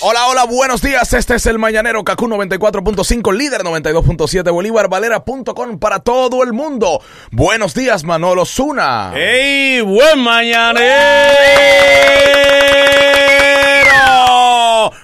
Hola, hola, buenos días. Este es el Mañanero Kaku 94.5, líder 92.7, Bolívar Valera.com para todo el mundo. Buenos días, Manolo Zuna. ¡Ey! ¡Buen mañanero!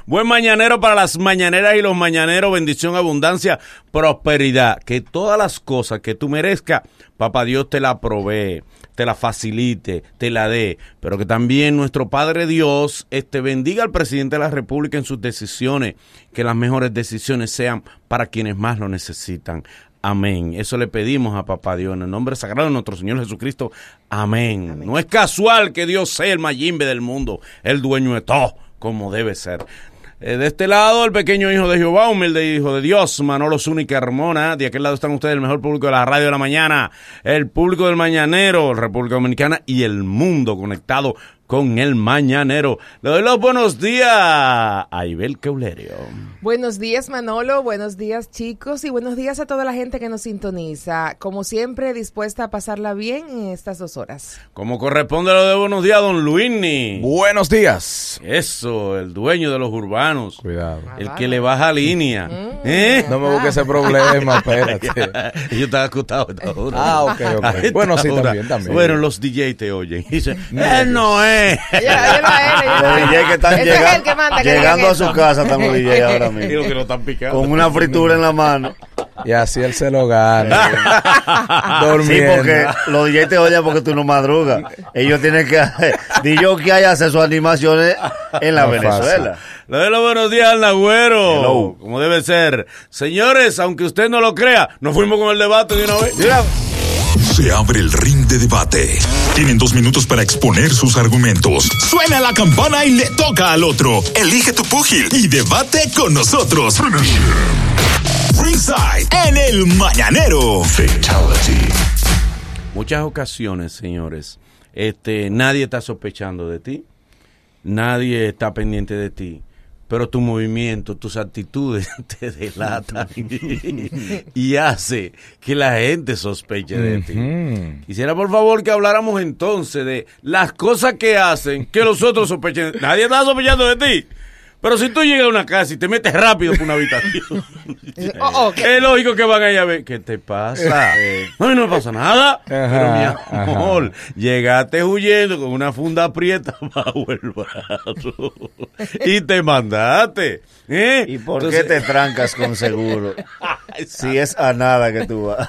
Buen mañanero para las mañaneras y los mañaneros. Bendición, abundancia, prosperidad. Que todas las cosas que tú merezcas, papá Dios te la provee te la facilite, te la dé, pero que también nuestro Padre Dios este, bendiga al presidente de la República en sus decisiones, que las mejores decisiones sean para quienes más lo necesitan. Amén. Eso le pedimos a Papá Dios en el nombre sagrado de nuestro Señor Jesucristo. Amén. No es casual que Dios sea el mayimbe del mundo, el dueño de todo, como debe ser. Eh, de este lado, el pequeño hijo de Jehová, humilde hijo de Dios, Manolo Zúñiga Hermona. De aquel lado están ustedes, el mejor público de la radio de la mañana, el público del mañanero, República Dominicana y el mundo conectado con el mañanero. Le doy los buenos días a Ibel Keulerio. Buenos días, Manolo. Buenos días, chicos. Y buenos días a toda la gente que nos sintoniza. Como siempre, dispuesta a pasarla bien en estas dos horas. Como corresponde lo de buenos días, don Luini. Buenos días. Eso, el dueño de los urbanos. Cuidado. El que le baja línea. Mm. ¿Eh? No me busque ese problema, espérate. Yo estaba acostado. Ah, ok, ok. Bueno, sí, también, también. Bueno, los DJ te oyen. Y dicen, él no es. Ella- ella Los que están es llegando, el que manda, que llegando a su casa están los DJ ahora Digo mismo. que lo están picando. Con una fritura en la mano. Y así él se lo gana. Sí, Durmiendo. porque los DJ te oyen porque tú no madrugas. Ellos tienen que... DJ que hay hacer sus animaciones en la No es Venezuela. Le doy los buenos días al Nagüero. Hello. Como debe ser. Señores, aunque usted no lo crea, nos fuimos con el debate de una vez. Mira. Se abre el ring de debate. Tienen dos minutos para exponer sus argumentos. Suena la campana y le toca al otro. Elige tu púgil y debate con nosotros. Ringside en el mañanero. Fatality. Muchas ocasiones, señores, este, nadie está sospechando de ti, nadie está pendiente de ti, pero tu movimiento, tus actitudes te delatan y hace que la gente sospeche de ti. Quisiera por favor que habláramos entonces de las cosas que hacen que los otros sospechen. Nadie está sospechando de ti. Pero si tú llegas a una casa y te metes rápido por una habitación, Oh, oh, ¿qué? es lógico que van a ir a ver. ¿Qué te pasa? No, y no me pasa nada. Pero mi amor, llegaste huyendo con una funda aprieta bajo el brazo y te mandaste. ¿eh? ¿Y por Entonces, qué te trancas con seguro? Si es a nada que tú vas.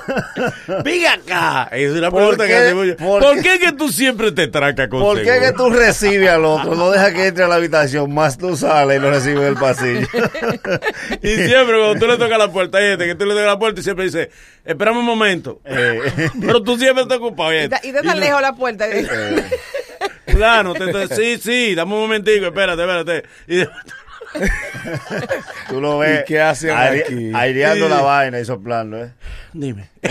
Venga acá. Es una ¿Por pregunta qué? que hacemos yo. ¿Por ¿Por, qué? que tú siempre te trancas con ¿Por qué seguro? que tú recibes al otro? No deja que entre a la habitación, más tú sales lo recibes en el pasillo. Y siempre cuando tú le tocas la puerta, hay gente que tú le tocas la puerta y siempre dice, espérame un momento. Eh, Pero tú siempre estás ocupado. Y de- y de tan lejos la puerta. Claro, te- te- sí, sí, dame un momentico, espérate, espérate. Y de- tú lo ves ¿Y qué hacen aire- aquí? aireando Sí. la vaina y soplando, ¿eh? Dime.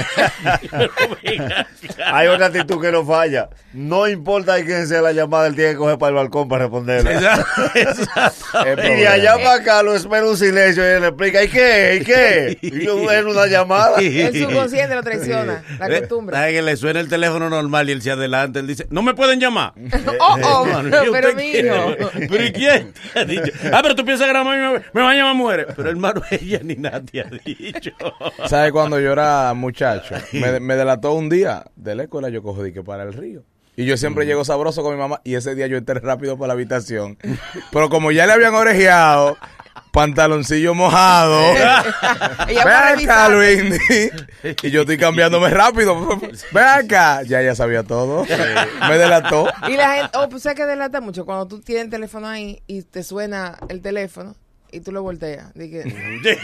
Hay una actitud que no falla. No importa quién sea la llamada, él tiene que coger para el balcón para responderla. Exacto. Y de allá para acá lo espera un silencio y él le explica, ¿y qué? ¿Y qué? Y yo en una llamada. El subconsciente lo traiciona, la Eh, costumbre. ¿Sabe que le suena el teléfono normal y él se adelanta? Él dice, no me pueden llamar. Oh, oh, Hermano, ¿y pero mijo. ¿Pero y quién te ha dicho? Ah, pero tú me, me van a llamar mujeres. Pero hermano, ella ni nadie ha dicho. ¿Sabes cuando yo era muchacho? Me, me delató un día de la escuela, yo cojo que para el río. Y yo siempre llego sabroso con mi mamá y ese día yo entré rápido para la habitación. Pero como ya le habían orejeado, pantaloncillo mojado. Ven acá. Luis. Y yo estoy cambiándome rápido. Ven acá. Ya ella sabía todo. Me delató. Y la gente, oh, pues sabes que delata mucho cuando tú tienes el teléfono ahí y te suena el teléfono y tú lo volteas. Dije,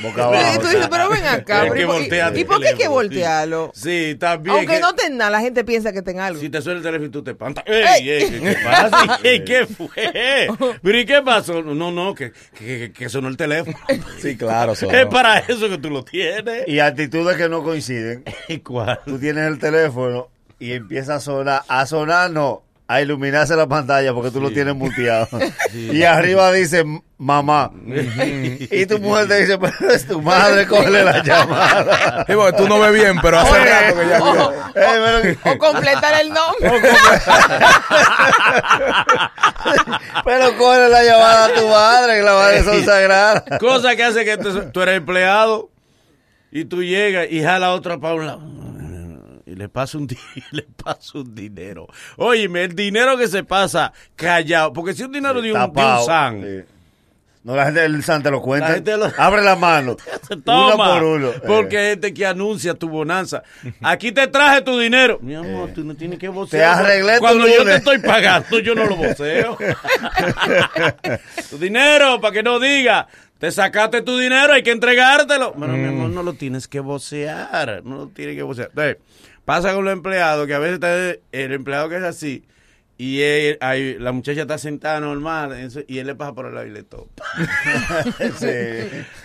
Boca abajo. y tú dices, pero ven acá. Pero que ¿y por- voltea ¿Y, tu por qué hay que voltearlo? Sí, también. Aunque que- no tenga nada, la gente piensa que tenga algo. Si te suena el teléfono y tú te espantas. ¡Ey, ey! ¿Qué, qué pasa? Ey, ¿Qué fue? ¿Pero y qué pasó? No, no, que, que, que sonó el teléfono. Sí, claro. sonó. Es para eso que tú lo tienes. Y actitudes que no coinciden. ¿Y cuál? Tú tienes el teléfono y empieza a sonar. A sonar no. A iluminarse la pantalla porque tú lo tienes muteado. Y arriba dice mamá. y tu mujer te dice, pero es tu madre, cógele la llamada. Sí, tú no ves bien, pero hace rato que ya... O, Eh, pero, o completar el nombre. pero cógele la llamada a tu madre, que la madre son sagradas. Cosa que hace que tú, tú eres empleado y tú llegas y jala otra para un lado. Y le pasa un, di- le pasa un dinero. Óyeme, el dinero que se pasa callado. Porque si un dinero de un, de un Tapado. san, Sí. No, la gente del San te lo cuenta. La gente lo- Abre la mano. se toma. Uno por uno. Porque hay gente que anuncia tu bonanza. Aquí te traje tu dinero. Mi amor, tú no tienes que vocear. Te arreglé tu Cuando yo te estoy pagando, yo no lo voceo. tu dinero, para que no diga. Te sacaste tu dinero, hay que entregártelo. Bueno, mi amor, no lo tienes que vocear. No lo tienes que vocear. Entonces, pasa con los empleados, que a veces está el empleado que es así. Y él- ahí, la muchacha está sentada normal eso- y él le pasa por el lado y le topa. Sí.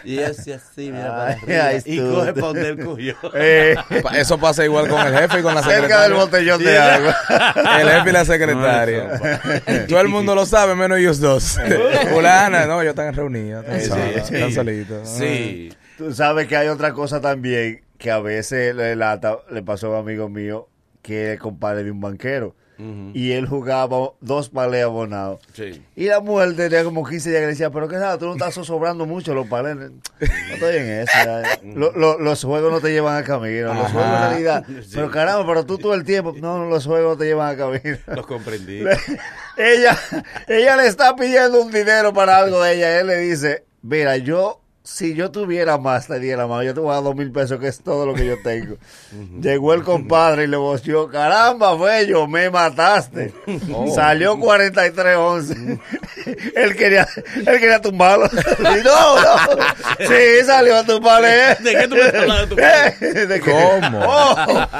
Y ese así, mira para arriba. ay, y coge para donde él cogió. Eh, Eso pasa igual con el jefe y con la cerca del secretaria. botellón de agua. El jefe y la secretaria. Todo el mundo lo sabe, menos ellos dos. Fulana, no, ellos están reunidos. Están, Sí, sí. Sí. Tú sabes que hay otra cosa también que a veces le lata, le pasó a un amigo mío que es compadre de un banquero. Y él jugaba dos palés abonados. Sí. Y la mujer tenía como 15 días que le decía, pero qué nada, tú no estás sobrando mucho los palés. No estoy en eso. ya. Lo- lo- los juegos no te llevan a camino. Los juegos en realidad. Sí. Pero caramba, pero tú todo el tiempo. No, no, los juegos no te llevan a camino. Los comprendí. ella, ella le está pidiendo un dinero para algo de ella. Él le dice, mira, yo, si yo tuviera más, te diera más. Yo te voy a dar dos mil pesos, que es todo lo que yo tengo. Llegó el compadre y le voció, caramba, yo, me mataste. Salió 43-11. él, quería, él quería tumbarlo. Y no, no. Sí, salió a tumbarle. ¿De qué tú me estás hablando? ¿De qué? ¿Cómo? Oh,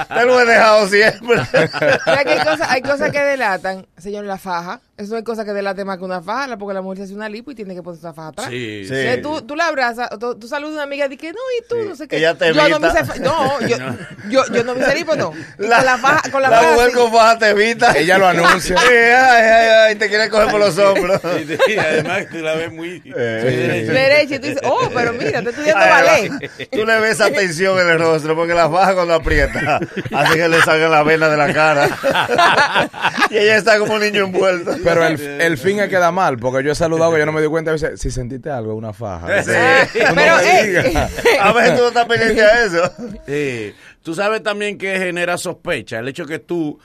te lo he dejado siempre. Que hay cosas, hay cosas que delatan, señor, la faja. Eso no hay cosa que delate más que una faja, porque la mujer se hace una lipo y tiene que ponerse una faja atrás. Sí. Sí. Que tú, tú la abrazas, tú, tú saludas a una amiga y dices, no, y tú, Sí. no sé qué. Ella te yo no me hice fa- no, yo, yo, yo no me hice lipo, no. Y La, con la faja, con la, la faja mujer así. con faja te evita. Ella lo anuncia. Sí, ay, ay, ay, te quiere coger por los hombros. Y, y además tú la ves muy... Eh. Derecha, y tú dices, oh, pero mira, te estoy estudiando Ay, ballet. Tú le ves atención en el rostro porque la faja cuando aprieta hace que le salga la vena de la cara. y ella está como un niño envuelto. Pero el, el fin es que da mal, porque yo he saludado que yo no me di cuenta. A veces, si sentiste algo, una faja. Sí. No pero, eh, digas. A veces tú no estás pendiente a eso. Sí. Tú sabes también que genera sospecha. El hecho que tú...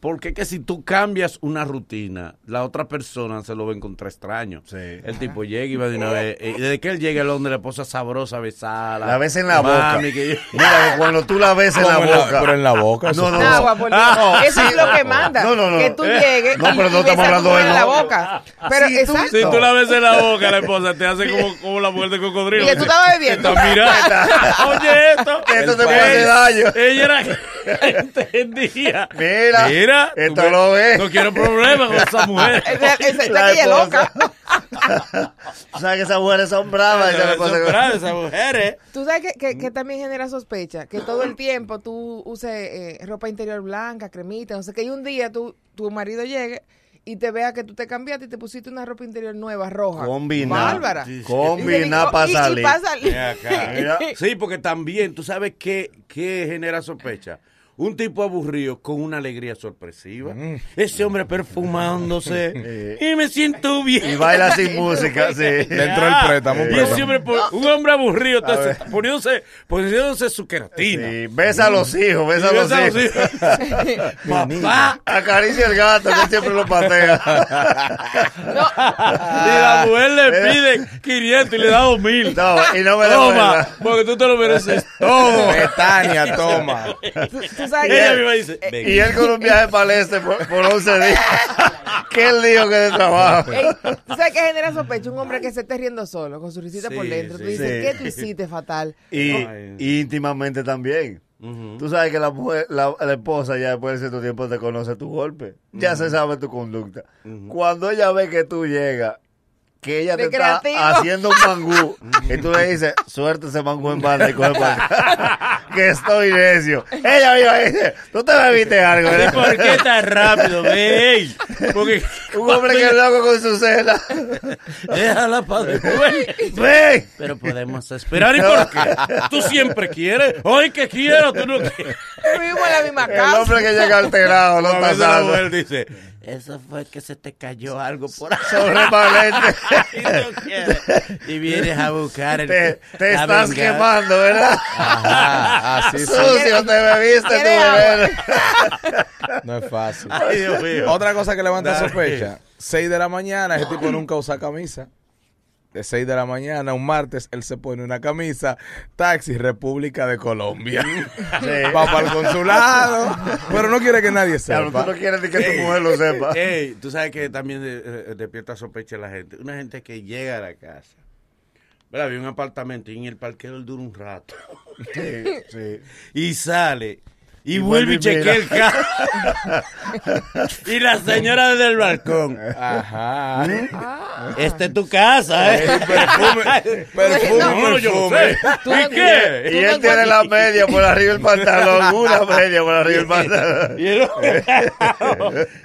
Porque que si tú cambias una rutina, la otra persona se lo va a encontrar extraño. Sí. El tipo llega y va de una vez. Y desde que él llega, el hombre le posa sabrosa, besala. La ves en la boca. Mami, que yo- Mira, cuando tú la ves en la la- boca. pero en la boca. eso- No, no, No, agua, por Dios. Ah, Eso sí. es lo que manda. No, no, no. Que tú llegues No, pero no estamos a hablando de en la no. boca. Pero tú- exacto. Si tú la ves en la boca, la esposa te hace como, como la mujer de cocodrilo. Y que tú estabas bebiendo. Mirando. Oye, esto. Esto te puede hacer daño. Ella era entendía. Mira, Mira, tú esto lo ves. No quiero problemas con esa mujer. Esa- esa- que loca. O sea que esas mujeres son bravas. esa es la cosa Son que- bravas esas mujeres. Tú sabes que, que, que también genera sospecha, que todo el tiempo tú uses eh, ropa interior blanca, cremita, no sé qué, y un día tú, tu marido llegue y te vea que tú te cambiaste y te pusiste una ropa interior nueva, roja. Combinar. Bárbara. Sí, sí. Combinar Y- para y- y salir. pa' salir. Sí, porque también, tú sabes qué, qué genera sospecha. Un tipo aburrido con una alegría sorpresiva. Ese hombre perfumándose. y me siento bien. Y baila sin música, sí. Dentro del préstamo, un Y ese hombre, un hombre aburrido, entonces, poniéndose, poniéndose su queratina. Sí, Besa a los hijos, besa a los besa a los hijos. hijos. Papá. Acaricia el gato, que siempre lo patea. Y la mujer le pide 500 y le da 2000. No, y no me Toma, porque tú te lo mereces todo. Betania, toma. Sabes Ella misma dice, ven. Y él con un viaje para el este por, por 11 días. Qué lío que de trabajo. Ey, ¿Tú sabes qué genera sospecha? Un hombre que se esté riendo solo, con su risita Sí, por dentro. Tú dices, Sí. ¿qué tú hiciste fatal? Y, Ay. y íntimamente también. Tú sabes que la mujer, la, la esposa ya después de cierto tiempo te conoce tu golpe. Ya se sabe tu conducta. Cuando ella ve que tú llegas que ella te está haciendo un mangú y tú le dices, suerte ese mangú en banda y coge para que estoy necio. Ella misma dice, tú te bebiste algo, ¿Y por qué tan rápido? Ey, porque Un hombre que es loco con su cena. déjala para después. ¡Ven! Pero podemos esperar. ¿Y por qué? Tú siempre quieres. Hoy que quiero, tú no quieres. Vivimos en la misma El casa. hombre que llega alterado, lo mujer dice, eso fue que se te cayó algo por ahí. Sobre valente. y. Y vienes a buscar el, Te, te estás quemando, ¿verdad? Ajá, así sí. Sucio, te bebiste tu bebé. No es fácil. Ay, Dios mío. Otra cosa que levanta Dale. sospecha. 6 de la mañana, ese tipo nunca usa camisa. De 6 de la mañana, un martes, él se pone una camisa. Taxi, República de Colombia. Va para el consulado. Pero no quiere que nadie Claro, tú sepa. no quieres ni que tu mujer lo sepa. Ey, tú sabes que también eh, eh, despierta sospecha la gente. Una gente que llega a la casa. ¿Verdad? Había un apartamento y en el parqueo él dura un rato. Sí, sí. Y sale. Y, Y vuelve y chequea el carro. y la señora desde el balcón. Ajá. Esta es tu casa, ¿eh? Perfume, perfume, No, yo sé. Tú ¿Y qué? Y él tiene la media por arriba del pantalón, una media por arriba del pantalón.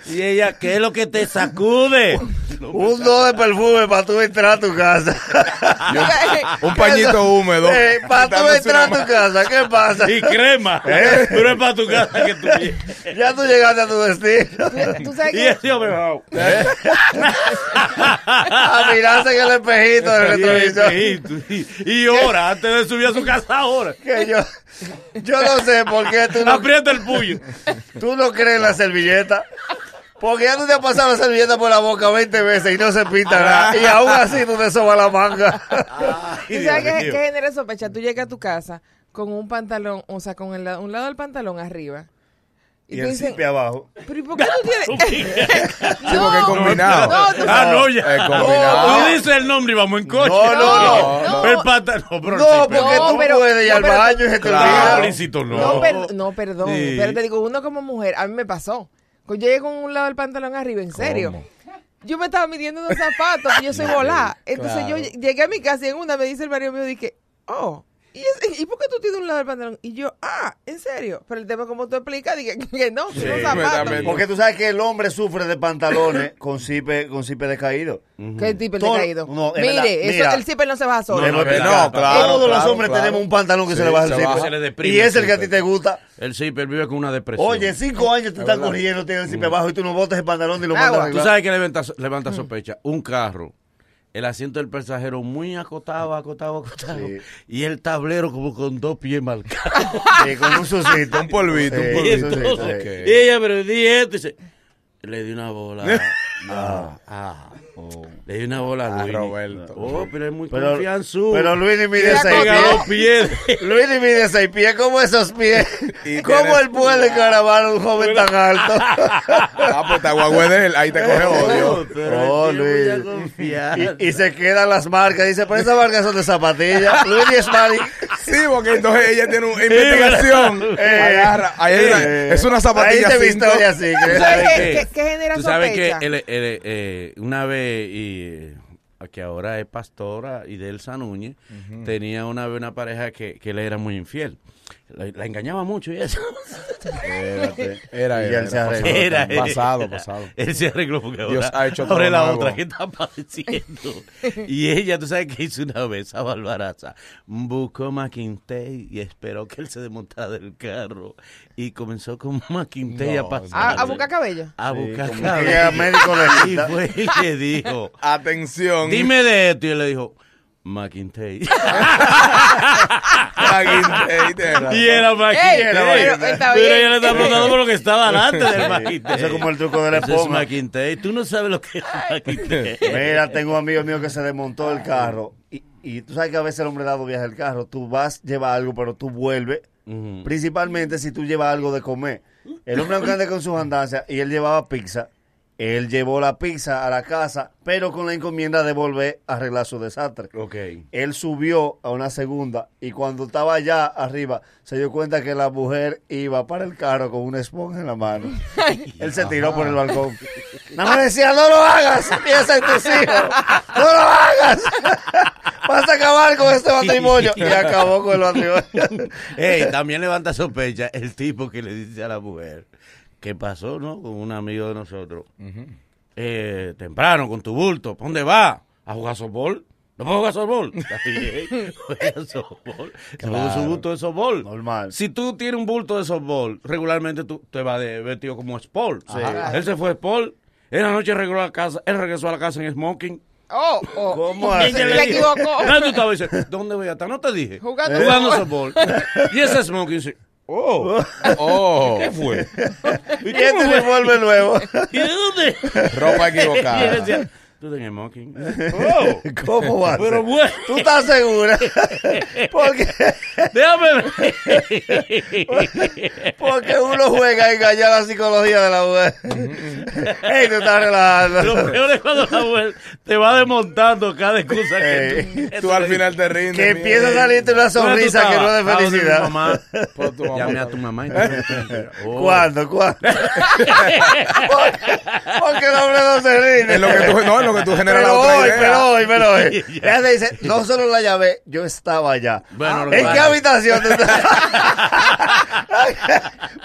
Y, ella, ¿qué es lo que te sacude? Un do de perfume para tú entrar a tu casa. Un pañito húmedo. Eh, para tú entrar a tu casa, ¿qué pasa? Y crema. ¿Eh? Para tu casa que tú. Ya tú llegaste a tu destino. Tú sabes Y ese hombre, oh, A mirarse en el espejito del y, retrovisor. y, y hora, antes de subir a su casa, ahora. Que yo, yo no sé por qué tú no, Aprieta el puño. tú no crees en la servilleta. Porque ya tú te has pasado la servilleta por la boca 20 veces y no se pinta nada. Y aún así tú te sobas la manga. ¿Tú sabes qué, qué genera sospecha? Tú llegas a tu casa con un pantalón, o sea, con el, un lado del pantalón arriba. Y te el dicen, zipe abajo. ¿pero y por qué tú tienes...? Sí, porque es combinado. No, tú Ah, no, ya. Es combinado. Tú dices el nombre y vamos en coche. No, no, no. El pantalón. No, pero No, porque No, tú pero- puedes ir no, al pero- baño y se te Claro. olvida. explícito no. No, per- no, perdón. Sí. Pero te digo, uno como mujer, a mí me pasó. Yo llegué con un lado del pantalón arriba, en serio. Yo me estaba midiendo unos zapatos, y yo soy volá. Entonces Claro. yo llegué a mi casa y en una me dice el marido mío, dije, oh, ¿y, ese- ¿y por qué tú tienes un lado del pantalón? Y yo, ah, ¿en serio? Pero el tema como tú explicas, dije que no, que son zapatos. Porque tú sabes que el hombre sufre de pantalones con zipe, con zipe decaído. ¿Qué tipo de Todo- caído? no, es Mire, verdad, eso, el zipper no se baja solo. No, claro, Todos los hombres claro. tenemos un pantalón que Sí, se le baja el se zipe. baja. Se le deprime Y es el el que a ti te gusta. El zipper vive con una depresión. Oye, cinco años te están corriendo, tienes el zipe bajo y tú no botas el pantalón y lo mandas a Tú sabes que levanta, levanta sospecha. Un carro, el asiento del pasajero muy acotado, acotado, acotado. Sí. Y el tablero como con dos pies marcados. Sí, con un sucito. Un polvito, un Sí, y, polvito. sucito, entonces, y ella, pero di esto. y dice, le di una bola. Ah, ah. Le di una bola a A Luis. Roberto. Oh, pero es muy Pero, pero Luis ni mide seis pies. Luis ni mide seis pies. ¿Cómo esos pies? Y ¿Cómo él puede caravar a un joven tan alto? Ah, pues guagüe de él. Ahí te coge odio. Pero Oh, Luis. Y, y se quedan las marcas. Dice, pero esas marcas son de zapatillas. Luis y Smari. Sí, porque entonces ella tiene una investigación. Eh, Agarra. Ahí hay una- Eh, es una zapatilla Ahí te así. ¿Tú que- sabes ¿Qué- qué? qué- qué genera Tú sabes que eh, una vez, y, eh, que ahora es pastora y de Elsa Núñez, tenía una una pareja que, que le era muy infiel. La, la engañaba mucho y eso. Espérate. Era Y él, se era arregló. Era él. pasado, pasado. Él se arregló porque ahora, Dios ha hecho ahora todo la nuevo. otra que está padeciendo. y ella, tú sabes que hizo una vez a Barbaraza, buscó McIntay y esperó que él se desmontara del carro y comenzó con McIntay No, a pasar. ¿A, a buscar cabello? A Sí, buscar cabello. era médico Y fue y le dijo, Atención. dime de esto. Y él le dijo, Tienes razón. y era McIntay. pero Pero ella le está preguntando por lo que estaba delante del McIntay. Eso es como el truco de la Eso es esponja. McIntay. Tú no sabes lo que es McIntay. Mira, tengo un amigo mío que se desmontó el carro. Y, y tú sabes que a veces el hombre dado viaja el carro. Tú vas, lleva algo, pero tú vuelves. Principalmente si tú llevas algo de comer. El hombre aunque ande con sus andancias y él llevaba pizza. Él llevó la pizza a la casa, pero con la encomienda de volver a arreglar su desastre. Ok. Él subió a una segunda y cuando estaba allá arriba se dio cuenta que la mujer iba para el carro con una esponja en la mano. Él se tiró por el balcón. Nada más decía, no lo hagas, piensa en tus hijos, no lo hagas. Vas a acabar con este matrimonio. Y acabó con el matrimonio. Ey, también levanta sospecha el tipo que le dice a la mujer, ¿qué pasó, no? Con un amigo de nosotros. Eh, temprano, con tu bulto. ¿Pa' dónde va? ¿A jugar softball? ¿No puedo jugar softball? Está bien, juega softball. Se juega su bulto de softball. Normal. Si tú tienes un bulto de softball, regularmente tú te vas de vestido como sport. Él se fue sport. En la noche regresó a la casa, él regresó a la casa en smoking. Oh, oh. ¿Cómo ¿Quién así? que Se equivocó. No, tú estabas diciendo, ¿dónde voy a estar? No te dije. Jugando Jugando softball. y ese smoking dice, oh, Oh, ¿qué fue? Y este se vuelve nuevo. ¿Y de dónde? ropa equivocada. Tú tienes smoking. Oh, ¿Cómo va? pero bueno, ¿Tú estás segura? Porque, déjame ver. porque uno juega a engañar la psicología de la mujer. Ey, tú estás relajando. Lo peor es cuando la mujer te va desmontando cada excusa que Ey. tú... Tú al final te rindes. Que empieza a salirte una ¿Dónde tú sonrisa que no es de felicidad. mamá? Por tu mamá. Llame a tu mamá. y te- Oh. ¿Cuándo? ¿Cuándo? Porque el hombre no se rinde. Es lo que tú, no, lo que tú generas la Pero otra hoy, idea. pero hoy, pero hoy. Ella te dice, no solo la llamé, yo estaba allá. Bueno, ¿En qué habitación tú estás?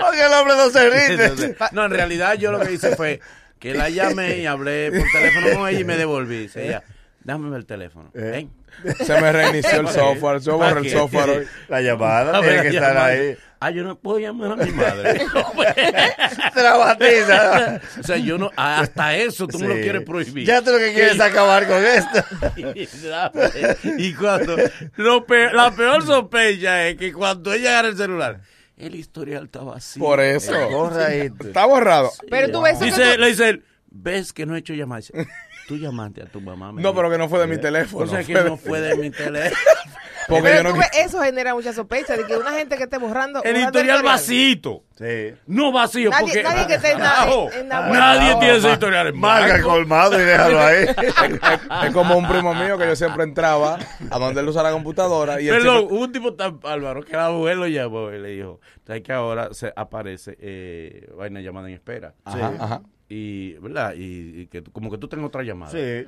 Porque el hombre no se rinde. Entonces, no, en realidad yo lo que hice fue que la llamé y hablé por teléfono con ella y me devolví. Dice ella, dame el teléfono. Eh. Ven. Se me reinició el software. Yo borré el software hoy. La llamada tiene que estar ahí. Ah, yo no puedo llamar a mi madre. Traumatiza. o sea, yo no, hasta eso tú me lo Sí. quieres prohibir. Ya tú lo que quieres es acabar con esto. y cuando lo pe- la peor sospecha es que cuando ella agarra el celular, el historial estaba así. Por eso. Está borrado. Pero tú ves eso que Dice, tú- le dice él, ves que no he hecho llamadas. Tú llamaste a tu mamá. me No, dijo. pero que no fue de mi teléfono. O sea que no fue de mi teléfono. Porque Pero yo no tú ves, eso genera mucha sospecha de que una gente que esté borrando. El borrando historial vacío. Sí. No vacío, Nadie- porque nadie que esté en la- en la- nadie tiene ese historial Marca el colmado y déjalo ahí. Es como un primo mío que yo siempre entraba a donde él usa la computadora y Perdón, siempre- un tipo tan bárbaro que la mujer lo llamó y le dijo, ¿sabes que ahora se aparece eh, vaina llamada en espera? Ajá, ajá. Y, ¿verdad? Y, y que como que tú tengas otra llamada. Sí.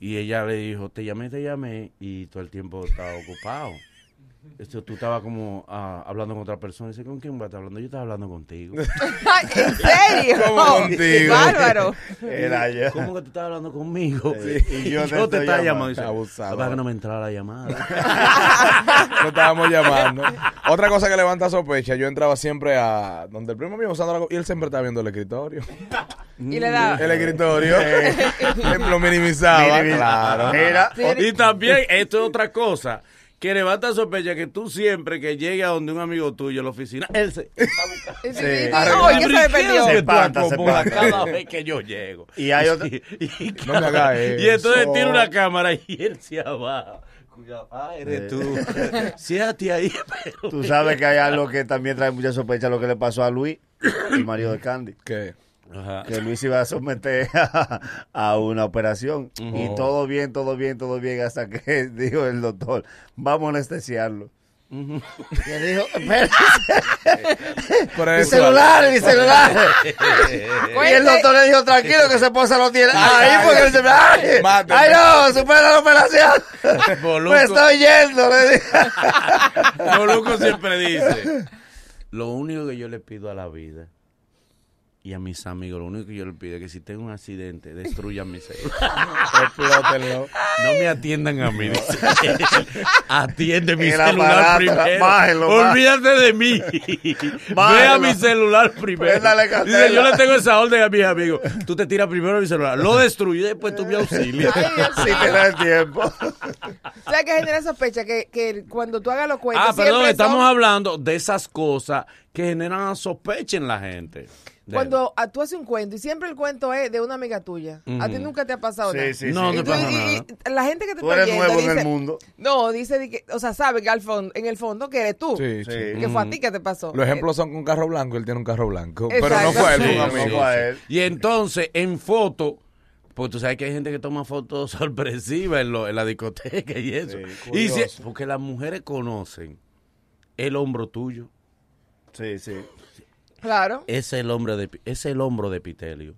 Y ella le dijo, te llamé, te llamé, y todo el tiempo estaba ocupado. Esto, tú estabas como ah, hablando con otra persona. Dice, ¿con quién vas a estar hablando? Yo estaba hablando contigo. ¿En serio? ¿Cómo contigo? Bárbaro. Era yo. ¿Cómo que tú estabas hablando conmigo? Sí, y yo te estoy estaba llamando. llamando. Dice, Abusado. "Papá, que no me entraba la llamada. Lo estábamos llamando. Otra cosa que levanta sospecha, yo entraba siempre a donde el primo mío usando la y él siempre estaba viendo el escritorio. Y le da. El escritorio lo minimizaba, claro. Y también, esto es otra cosa. Que levanta sospecha que tú siempre que llegues a donde un amigo tuyo en la oficina, él se Sí. ¡Ay, que se me perdió! Se espanta, se espanta. cada vez que yo llego. Y hay otra- Y, y- No me hagas y entonces eso. tira una cámara y él se abajo. Cuidado, ah, eres tú. Siéntate ahí, pero. tú sabes que hay algo que también trae mucha sospecha lo que le pasó a Luis, el marido de Candy. ¿Qué? Ajá. Que Luis iba a someter a, a una operación. Y todo bien, todo bien, todo bien, hasta que dijo el doctor, vamos a anestesiarlo. Y él dijo, espérate, mi celular, mi celular. Y el doctor le dijo, tranquilo, que su esposa lo tiene. Ahí porque él se ay, no, supera la operación. Boluco, Me estoy yendo, le dije. Boluco siempre dice: Lo único que yo le pido a la vida y a mis amigos, lo único que yo le pido es que si tengo un accidente, destruyan mi celular. explótenlo. No me atiendan a mí. Atiende mi El celular aparato, primero. bájelo, bájelo. Olvídate de mí. Ve a Bájelo. mi celular primero. Préndale candela. Dice, yo le tengo esa orden a mis amigos. Tú te tiras primero mi celular. Lo destruyo y después tú me auxilias. Ay, Dios Si te da el tiempo. ¿Sabes qué genera sospecha? Que, que cuando tú hagas los cuentos. Ah, perdón, siempre estamos hablando de esas cosas que generan sospecha en la gente. Cuando a- tú haces un cuento y siempre el cuento es de una amiga tuya. A ti nunca te ha pasado Sí, nada. sí, No, sí. te pasa y- nada. y la gente que te Tú está eres oyendo nuevo en dice- el mundo. No, dice que, o sea, sabe que al fondo, en el fondo que eres tú. Sí, sí. Sí. Que fue a ti que te pasó. Los ejemplos son con carro blanco, él tiene un carro blanco. Exacto. Pero no fue él, Sí, fue un amigo. fue a él. Y entonces, en foto, pues tú sabes que hay gente que toma fotos sorpresivas en, lo- en la discoteca y eso. Sí, y si- curioso. porque las mujeres conocen el hombro tuyo. Sí, sí. Claro, Es el, hombre de, es el hombro de Pitelio.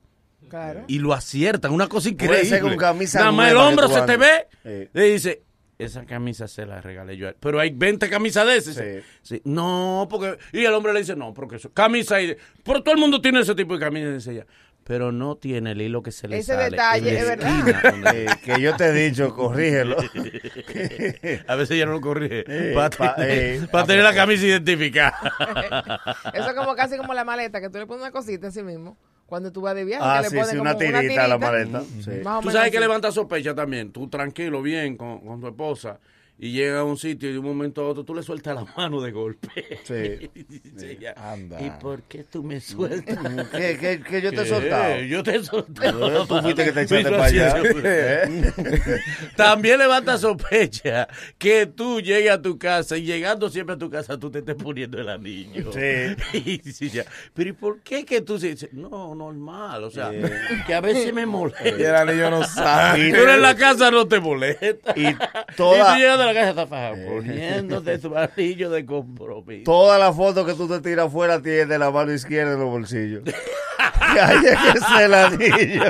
claro. Y lo aciertan, una cosa increíble. con camisa Nada más el hombro se te ve. Sí. Le dice, esa camisa se la regalé yo. Pero hay 20 camisas de esas. Sí. Sí. No, porque... Y el hombre le dice, no, porque eso... Camisa y... Pero todo el mundo tiene ese tipo de camisa, dice ella. Pero no tiene el hilo que se le Ese sale. detalle, es verdad. donde- Eh, que yo te he dicho, corrígelo. A veces ya no lo corrige. Eh, para pa- eh, tener la camisa identificada. Eso es como casi como la maleta, que tú le pones una cosita así mismo. Cuando tú vas de viaje, Ah, que le sí, pones sí, como una tirita a la maleta. Sí. Más o Tú sabes que levanta sospecha también. Tú tranquilo, bien, con, con tu esposa. Y llega a un sitio y de un momento a otro tú le sueltas la mano de golpe. Sí. Y ella, Anda. ¿Y por qué tú me sueltas? ¿Qué, qué, qué yo te he soltado? Yo te he soltado. Tú fuiste que te echaste para allá. ¿Eh? También levanta sospecha que tú llegues a tu casa y llegando siempre a tu casa tú te estés poniendo el anillo. Sí. Y dice ella, pero ¿y por qué que tú dices? No, normal, o sea, Sí. que a veces me molesta. Y el anillo no sabe. Pero en la casa no te molesta. Y Y toda, tú a la casa estás fajado, poniéndote tu anillo de compromiso. toda la foto que tú te tiras afuera tiene la mano izquierda en los bolsillos. Y ahí es que es el anillo.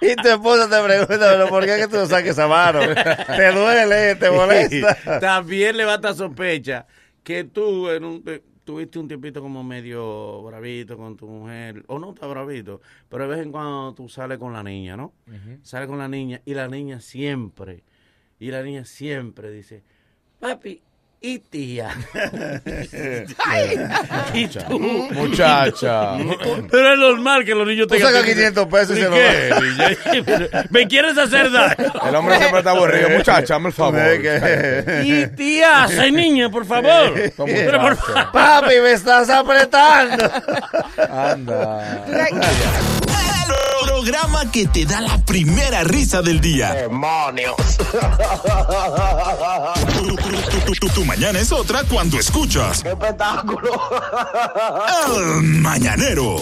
Y tu esposa te pregunta, ¿pero por qué que tú no saques esa mano? ¿Te duele? ¿Te molesta? También levanta sospecha que tú en un, eh, tuviste un tiempito como medio bravito con tu mujer, o no está bravito, pero de vez en cuando tú sales con la niña, ¿no? Sales con la niña y la niña siempre, y la niña siempre dice, papi, ¿y tía? y tú, Muchacha. pero es normal que los niños tengan... sacas 500 pesos y ¿Y se lo niña? ¿Me quieres hacer daño? El hombre siempre está aburrido. Muchacha, hazme el favor. Y tía, soy niña, por favor. Pero por. Papi, me estás apretando. Anda. Programa que te da la primera risa del día. ¡Demonios! Tu- tu mañana es otra cuando escuchas ¡Qué espectáculo! El Mañanero.